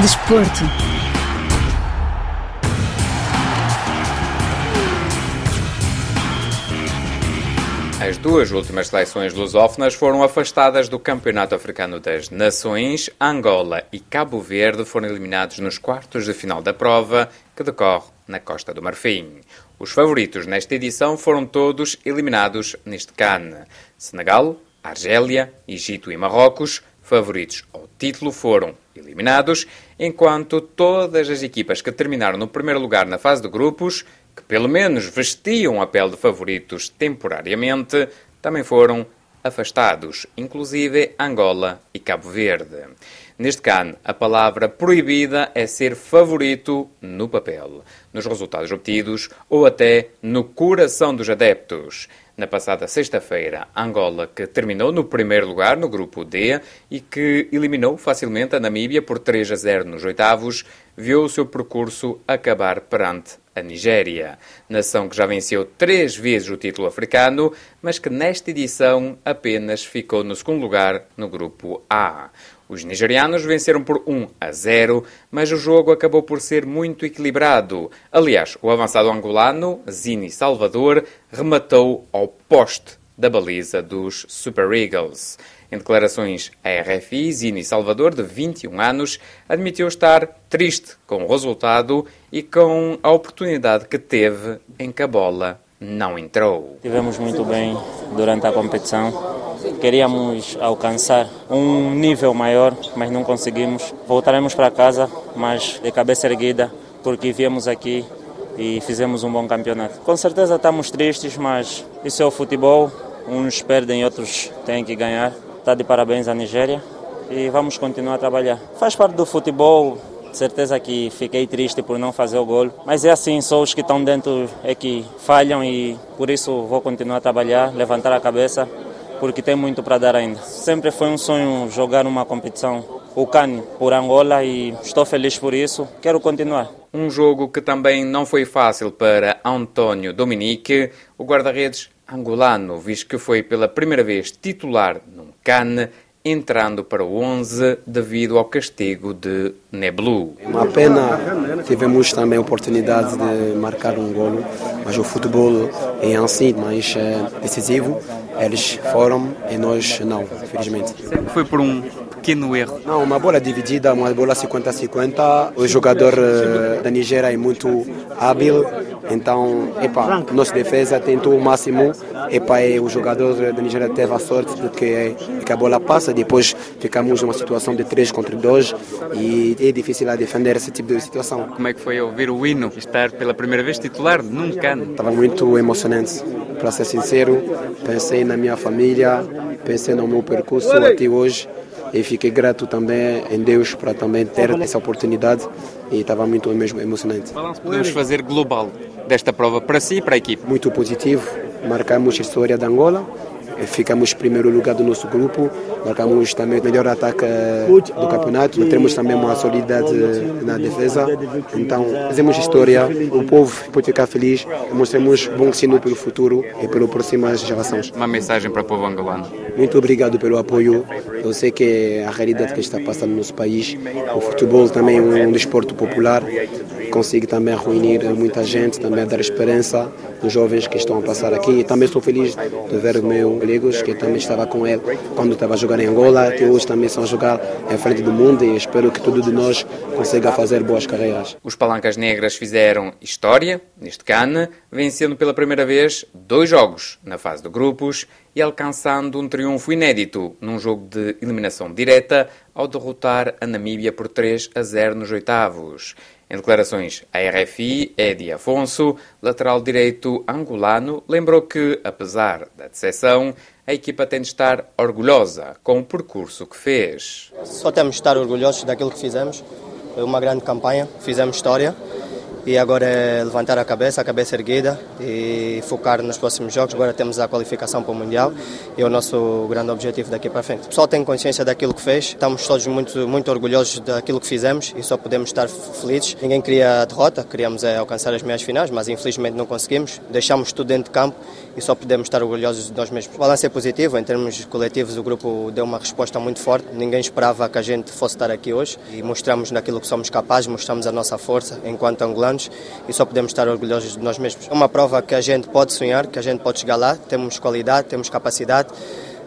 Desporto. As duas últimas seleções lusófonas foram afastadas do Campeonato Africano das Nações. Angola e Cabo Verde foram eliminados nos quartos de final da prova, que decorre na Costa do Marfim. Os favoritos nesta edição foram todos eliminados neste CAN. Senegal, Argélia, Egito e Marrocos, favoritos ao título, foram eliminados, enquanto todas as equipas que terminaram no primeiro lugar na fase de grupos que pelo menos vestiam a pele de favoritos temporariamente, também foram afastados, inclusive Angola e Cabo Verde. Neste CAN, a palavra proibida é ser favorito no papel, nos resultados obtidos ou até no coração dos adeptos. Na passada sexta-feira, Angola, que terminou no primeiro lugar no grupo D e que eliminou facilmente a Namíbia por 3 a 0 nos oitavos, viu o seu percurso acabar perante a Nigéria, nação que já venceu três vezes o título africano, mas que nesta edição apenas ficou no segundo lugar no grupo A. Os nigerianos venceram por 1 a 0, mas o jogo acabou por ser muito equilibrado. Aliás, o avançado angolano, Zini Salvador, rematou ao poste da baliza dos Super Eagles. Em declarações à RFI, Zini Salvador, de 21 anos, admitiu estar triste com o resultado e com a oportunidade que teve em que a bola não entrou. Tivemos muito bem durante a competição. Queríamos alcançar um nível maior, mas não conseguimos. Voltaremos para casa, mas de cabeça erguida, porque viemos aqui e fizemos um bom campeonato. Com certeza estamos tristes, mas isso é o futebol. Uns perdem, outros têm que ganhar. Está de parabéns à Nigéria e vamos continuar a trabalhar. Faz parte do futebol, certeza que fiquei triste por não fazer o gol, mas é assim, só os que estão dentro é que falham e por isso vou continuar a trabalhar, levantar a cabeça, porque tem muito para dar ainda. Sempre foi um sonho jogar uma competição, o CAN, por Angola e estou feliz por isso, quero continuar. Um jogo que também não foi fácil para António Dominique, o guarda-redes angolano, visto que foi pela primeira vez titular num CAN, entrando para o 11 devido ao castigo de Neblu. Uma pena, tivemos também a oportunidade de marcar um golo, mas o futebol é assim, mais é, decisivo. Eles foram e nós não, infelizmente. Foi por um pequeno erro. Não, uma bola dividida, uma bola 50-50. O jogador uh, da Nigéria é muito hábil, então, epa, nossa defesa tentou o máximo. E o jogador da Nigéria teve a sorte de que, que a bola passa. Depois ficamos numa situação de 3 contra 2 e é difícil a defender esse tipo de situação. Como é que foi ouvir o hino estar pela primeira vez titular num cano? Estava muito emocionante, para ser sincero. Pensei na minha família, pensei no meu percurso até hoje e fiquei grato também em Deus para também ter essa oportunidade e estava muito mesmo emocionante. Podemos fazer global desta prova para si e para a equipe? Muito positivo, marcamos a história da Angola, ficamos em primeiro lugar do nosso grupo, marcamos também o melhor ataque do campeonato, temos também uma solidariedade na defesa, então fazemos história, o povo pode ficar feliz, mostramos bom ensino pelo futuro e pelas próximas gerações. Uma mensagem para o povo angolano. Muito obrigado pelo apoio, eu sei que a realidade que está passando no nosso país, o futebol também é um desporto popular, consegue também reunir muita gente, também dar esperança dos jovens que estão a passar aqui. E também estou feliz de ver o meu colegas que também estava com ele quando estava a jogar em Angola, que hoje também estão a jogar em frente do mundo e espero que todos de nós consiga fazer boas carreiras. Os Palancas Negras fizeram história neste CAN, vencendo pela primeira vez dois jogos na fase de grupos e alcançando um triunfo inédito num jogo de eliminação direta ao derrotar a Namíbia por 3 a 0 nos oitavos. Em declarações à RFI, Edi Afonso, lateral direito angolano, lembrou que, apesar da decepção, a equipa tem de estar orgulhosa com o percurso que fez. Só temos de estar orgulhosos daquilo que fizemos. Uma grande campanha, fizemos história e agora é levantar a cabeça, a cabeça erguida e focar nos próximos jogos. Agora temos a qualificação para o Mundial e é o nosso grande objetivo daqui para frente. O pessoal tem consciência daquilo que fez, estamos todos muito, muito orgulhosos daquilo que fizemos e só podemos estar felizes. Ninguém queria a derrota, queríamos é, alcançar as meias finais, mas infelizmente não conseguimos. Deixamos tudo dentro de campo e só podemos estar orgulhosos de nós mesmos. O balanço é positivo, em termos coletivos o grupo deu uma resposta muito forte, ninguém esperava que a gente fosse estar aqui hoje e mostramos naquilo que somos capazes, mostramos a nossa força enquanto angolanos e só podemos estar orgulhosos de nós mesmos. É uma prova que a gente pode sonhar, que a gente pode chegar lá, temos qualidade, temos capacidade.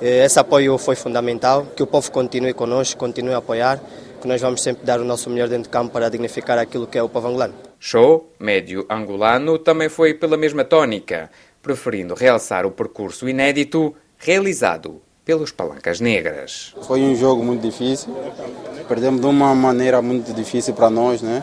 Esse apoio foi fundamental, que o povo continue connosco, continue a apoiar, que nós vamos sempre dar o nosso melhor dentro de campo para dignificar aquilo que é o povo angolano. Show médio angolano também foi pela mesma tónica preferindo realçar o percurso inédito realizado pelos Palancas Negras. Foi um jogo muito difícil, perdemos de uma maneira muito difícil para nós, né?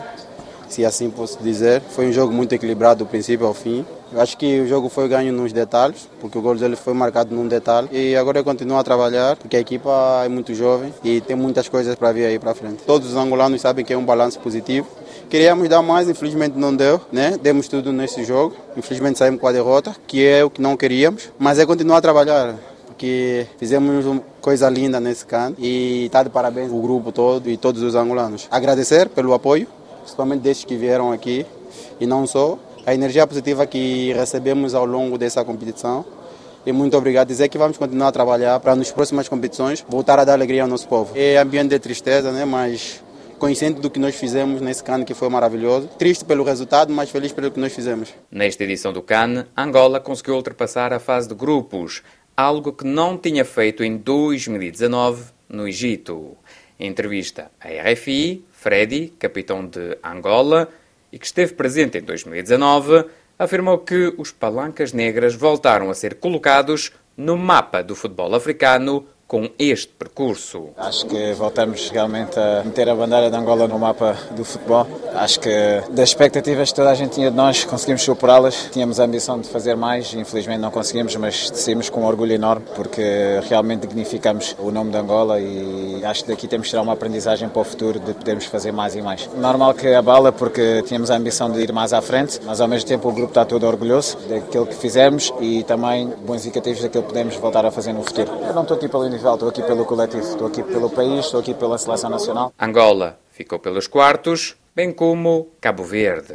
Se assim posso dizer. Foi um jogo muito equilibrado do princípio ao fim. Eu acho que o jogo foi ganho nos detalhes, porque o gol dele foi marcado num detalhe. E agora eu continuo a trabalhar, porque a equipa é muito jovem e tem muitas coisas para vir aí para frente. Todos os angolanos sabem que é um balanço positivo. Queríamos dar mais, infelizmente não deu, né? Demos tudo nesse jogo. Infelizmente saímos com a derrota, que é o que não queríamos. Mas é continuar a trabalhar, porque fizemos uma coisa linda nesse canto e está de parabéns o grupo todo e todos os angolanos. Agradecer pelo apoio, principalmente destes que vieram aqui e não só. A energia positiva que recebemos ao longo dessa competição. E muito obrigado. Dizer que vamos continuar a trabalhar para nas próximas competições voltar a dar alegria ao nosso povo. É ambiente de tristeza, né? mas consciente do que nós fizemos nesse CAN que foi maravilhoso. Triste pelo resultado, mas feliz pelo que nós fizemos. Nesta edição do CAN, Angola conseguiu ultrapassar a fase de grupos, algo que não tinha feito em 2019 no Egito. Entrevista à RFI, Freddy, capitão de Angola e que esteve presente em 2019, afirmou que os palancas negras voltaram a ser colocados no mapa do futebol africano com este percurso. Acho que voltamos realmente a meter a bandeira de Angola no mapa do futebol. Acho que das expectativas que toda a gente tinha de nós, conseguimos superá-las. Tínhamos a ambição de fazer mais, infelizmente não conseguimos, mas saímos com um orgulho enorme porque realmente dignificamos o nome de Angola e acho que daqui temos que tirar uma aprendizagem para o futuro de podermos fazer mais e mais. Normal que abala porque tínhamos a ambição de ir mais à frente, mas ao mesmo tempo o grupo está todo orgulhoso daquilo que fizemos e também bons indicativos daquilo que podemos voltar a fazer no futuro. Eu não estou aqui pelo estou aqui pelo coletivo, estou aqui pelo país, estou aqui pela seleção nacional. Angola ficou pelos quartos, bem como Cabo Verde.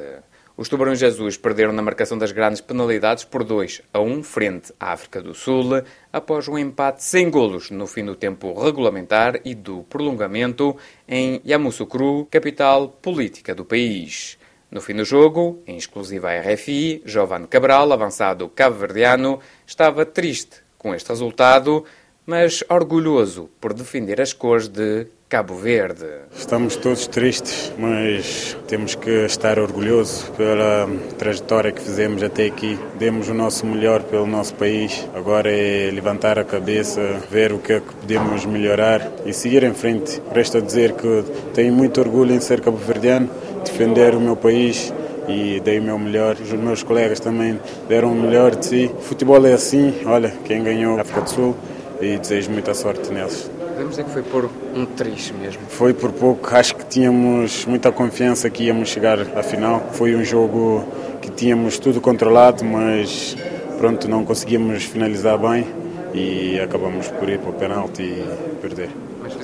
Os Tubarões Azuis perderam na marcação das grandes penalidades por 2 a 1 frente à África do Sul, após um empate sem golos no fim do tempo regulamentar e do prolongamento em Yamoussoukro, capital política do país. No fim do jogo, em exclusiva à RFI, Giovanni Cabral, avançado cabo-verdiano, estava triste com este resultado, mas orgulhoso por defender as cores de Cabo Verde. Estamos todos tristes, mas temos que estar orgulhosos pela trajetória que fizemos até aqui. Demos o nosso melhor pelo nosso país. Agora é levantar a cabeça, ver o que é que podemos melhorar e seguir em frente. Resta dizer que tenho muito orgulho em ser cabo-verdiano, defender o meu país e dei o meu melhor. Os meus colegas também deram o melhor de si. Futebol é assim, olha, quem ganhou a África do Sul e desejo muita sorte neles. Podemos dizer que foi por um triz mesmo? Foi por pouco, acho que tínhamos muita confiança que íamos chegar à final. Foi um jogo que tínhamos tudo controlado, mas pronto, não conseguimos finalizar bem e acabamos por ir para o penalti e perder.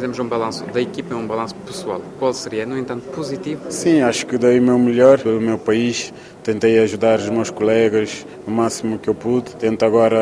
Mas fizemos um balanço da equipa e um balanço pessoal. Qual seria, no entanto, positivo? Sim, acho que dei o meu melhor pelo meu país. Tentei ajudar os meus colegas o máximo que eu pude. Tento agora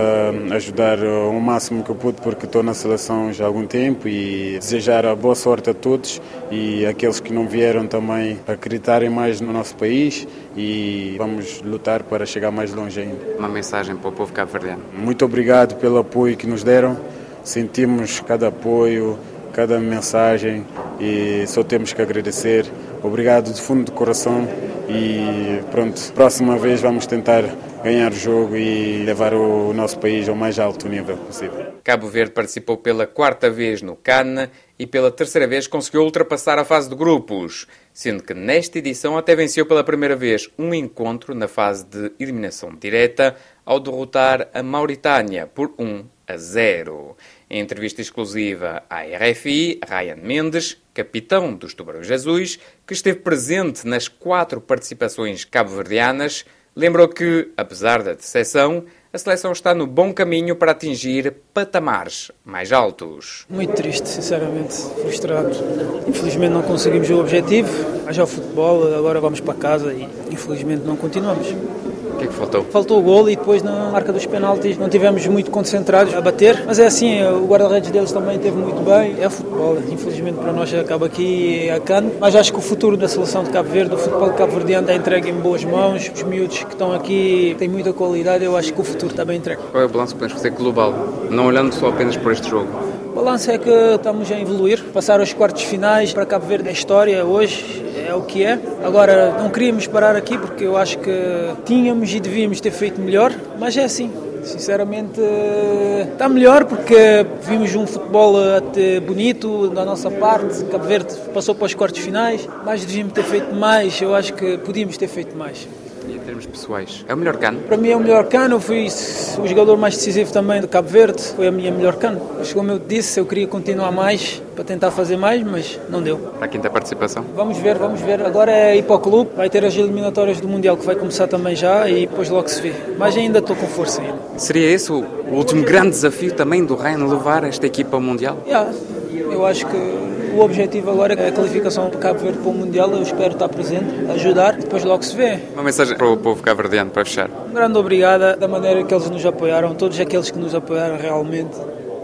ajudar o máximo que eu pude porque estou na seleção já há algum tempo e desejar a boa sorte a todos e aqueles que não vieram também acreditarem mais no nosso país e vamos lutar para chegar mais longe ainda. Uma mensagem para o povo cabo-verdiano. Muito obrigado pelo apoio que nos deram. Sentimos cada apoio, cada mensagem e só temos que agradecer. Obrigado de fundo do coração e pronto, próxima vez vamos tentar ganhar o jogo e levar o nosso país ao mais alto nível possível. Cabo Verde participou pela quarta vez no CAN e pela terceira vez conseguiu ultrapassar a fase de grupos, sendo que nesta edição até venceu pela primeira vez um encontro na fase de eliminação direta ao derrotar a Mauritânia por 1 a 0. Em entrevista exclusiva à RFI, Ryan Mendes, capitão dos Tubarões Azuis, que esteve presente nas quatro participações cabo-verdianas, lembrou que, apesar da decepção, a seleção está no bom caminho para atingir patamares mais altos. Muito triste, sinceramente, frustrado. Infelizmente não conseguimos o objetivo, mas ao futebol, agora vamos para casa e infelizmente não continuamos que é que faltou? Faltou o gol e depois na marca dos penaltis não tivemos muito concentrados a bater, mas é assim, o guarda-redes deles também teve muito bem. É futebol, infelizmente para nós acaba aqui a cano, mas acho que o futuro da seleção de Cabo Verde, o futebol de Cabo Verde é entregue em boas mãos. Os miúdos que estão aqui têm muita qualidade, eu acho que o futuro está bem entregue. Qual é o balanço que podemos fazer global, não olhando só apenas por este jogo? O balanço é que estamos a evoluir, passar aos quartos finais para Cabo Verde é história hoje, é o que é. Agora, não queríamos parar aqui porque eu acho que tínhamos e devíamos ter feito melhor, mas é assim. Sinceramente, está melhor porque vimos um futebol até bonito da nossa parte. Cabo Verde passou para os quartos finais, mas devíamos ter feito mais. Eu acho que podíamos ter feito mais pessoais? É o melhor cano? Para mim é o melhor cano. Eu fui o jogador mais decisivo também do Cabo Verde. Foi a minha melhor cano. Mas como eu disse, eu queria continuar mais para tentar fazer mais, mas não deu. Para a quinta participação? Vamos ver, vamos ver. Agora é ir para o clube. Vai ter as eliminatórias do Mundial que vai começar também já e depois logo se vê. Mas ainda estou com força ainda. Seria esse o último grande desafio também do Ryan levar esta equipa ao Mundial? Yeah, eu acho que o objetivo agora é a qualificação para Cabo Verde para o Mundial. Eu espero estar presente, ajudar, depois logo se vê. Uma mensagem para o povo cabo-verdiano para fechar. Um grande obrigado da maneira que eles nos apoiaram, todos aqueles que nos apoiaram realmente.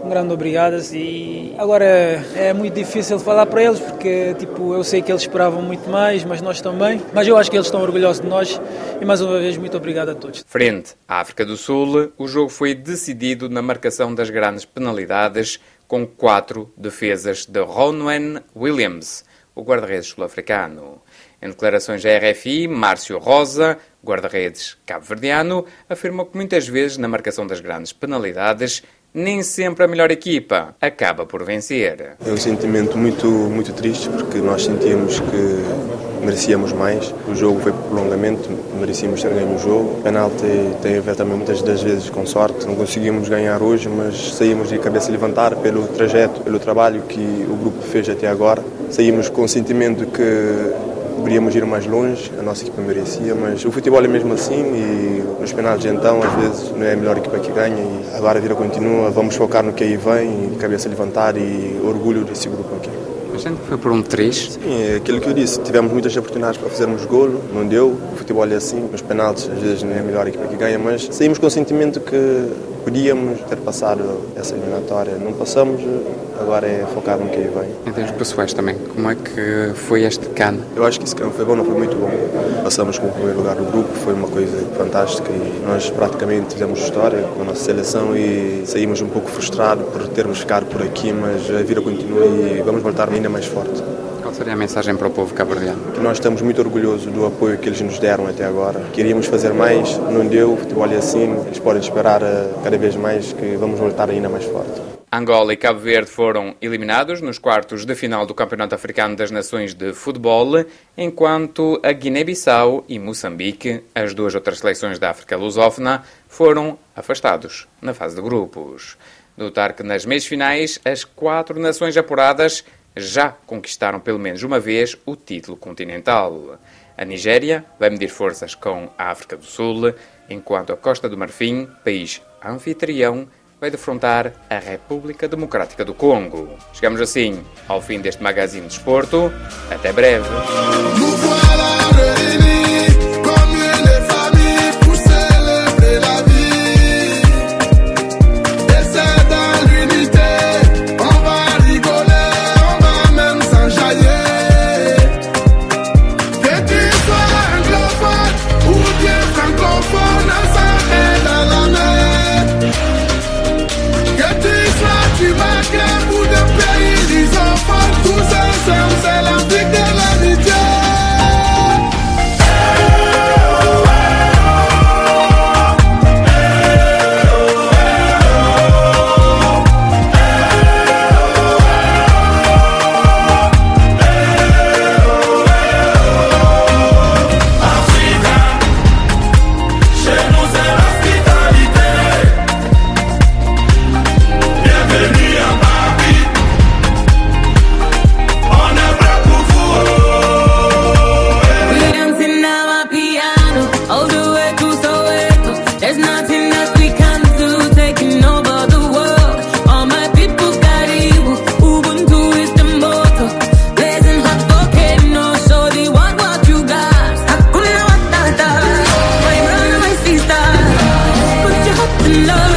Um grande obrigado e agora é muito difícil falar para eles porque tipo eu sei que eles esperavam muito mais, mas nós também. Mas eu acho que eles estão orgulhosos de nós e mais uma vez muito obrigado a todos. Frente à África do Sul, o jogo foi decidido na marcação das grandes penalidades com quatro defesas de Ronwen Williams, o guarda-redes sul-africano. Em declarações à RFI, Márcio Rosa, guarda-redes cabo-verdiano, afirmou que muitas vezes na marcação das grandes penalidades nem sempre a melhor equipa acaba por vencer. É um sentimento muito, muito triste porque nós sentíamos que merecíamos mais. O jogo foi prolongamento, merecíamos ter ganho o joho. O penalti tem a ver também muitas das vezes com sorte. Não conseguimos ganhar hoje, mas saímos de cabeça levantar pelo trajeto, pelo trabalho que o grupo fez até agora. Saímos com o sentimento que poderíamos ir mais longe, a nossa equipa merecia, mas o futebol é mesmo assim e nos penais então às vezes não é a melhor equipa que ganha e agora a vida continua, vamos focar no que aí vem, cabeça levantar e orgulho desse grupo aqui. Foi por um 3? Sim, é aquilo que eu disse, tivemos muitas oportunidades para fazermos golo, não deu, o futebol é assim, nos penaltis às vezes não é a melhor equipa que ganha, mas saímos com o sentimento que podíamos ter passado essa eliminatória, não passamos, agora é focar no que aí vem. Em termos pessoais também, como é que foi este cano? Eu acho que esse cano foi bom, não foi muito bom. Passamos com o primeiro lugar do grupo, foi uma coisa fantástica e nós praticamente fizemos história com a nossa seleção e saímos um pouco frustrados por termos ficado por aqui, mas a vida continua e vamos voltar ainda mais forte. Qual seria a mensagem para o povo cabo-verdiano? Que nós estamos muito orgulhosos do apoio que eles nos deram até agora. Queríamos fazer mais, não deu, o futebol é assim, eles podem esperar eh, cada vez mais que vamos voltar ainda mais forte. Angola e Cabo Verde foram eliminados nos quartos de final do Campeonato Africano das Nações de Futebol, enquanto a Guiné-Bissau e Moçambique, as duas outras seleções da África lusófona, foram afastados na fase de grupos. Notar que nas meias finais, as quatro nações apuradas já conquistaram pelo menos uma vez o título continental. A Nigéria vai medir forças com a África do Sul, enquanto a Costa do Marfim, país anfitrião, vai defrontar a República Democrática do Congo. Chegamos assim ao fim deste magazine de esporto. Até breve. love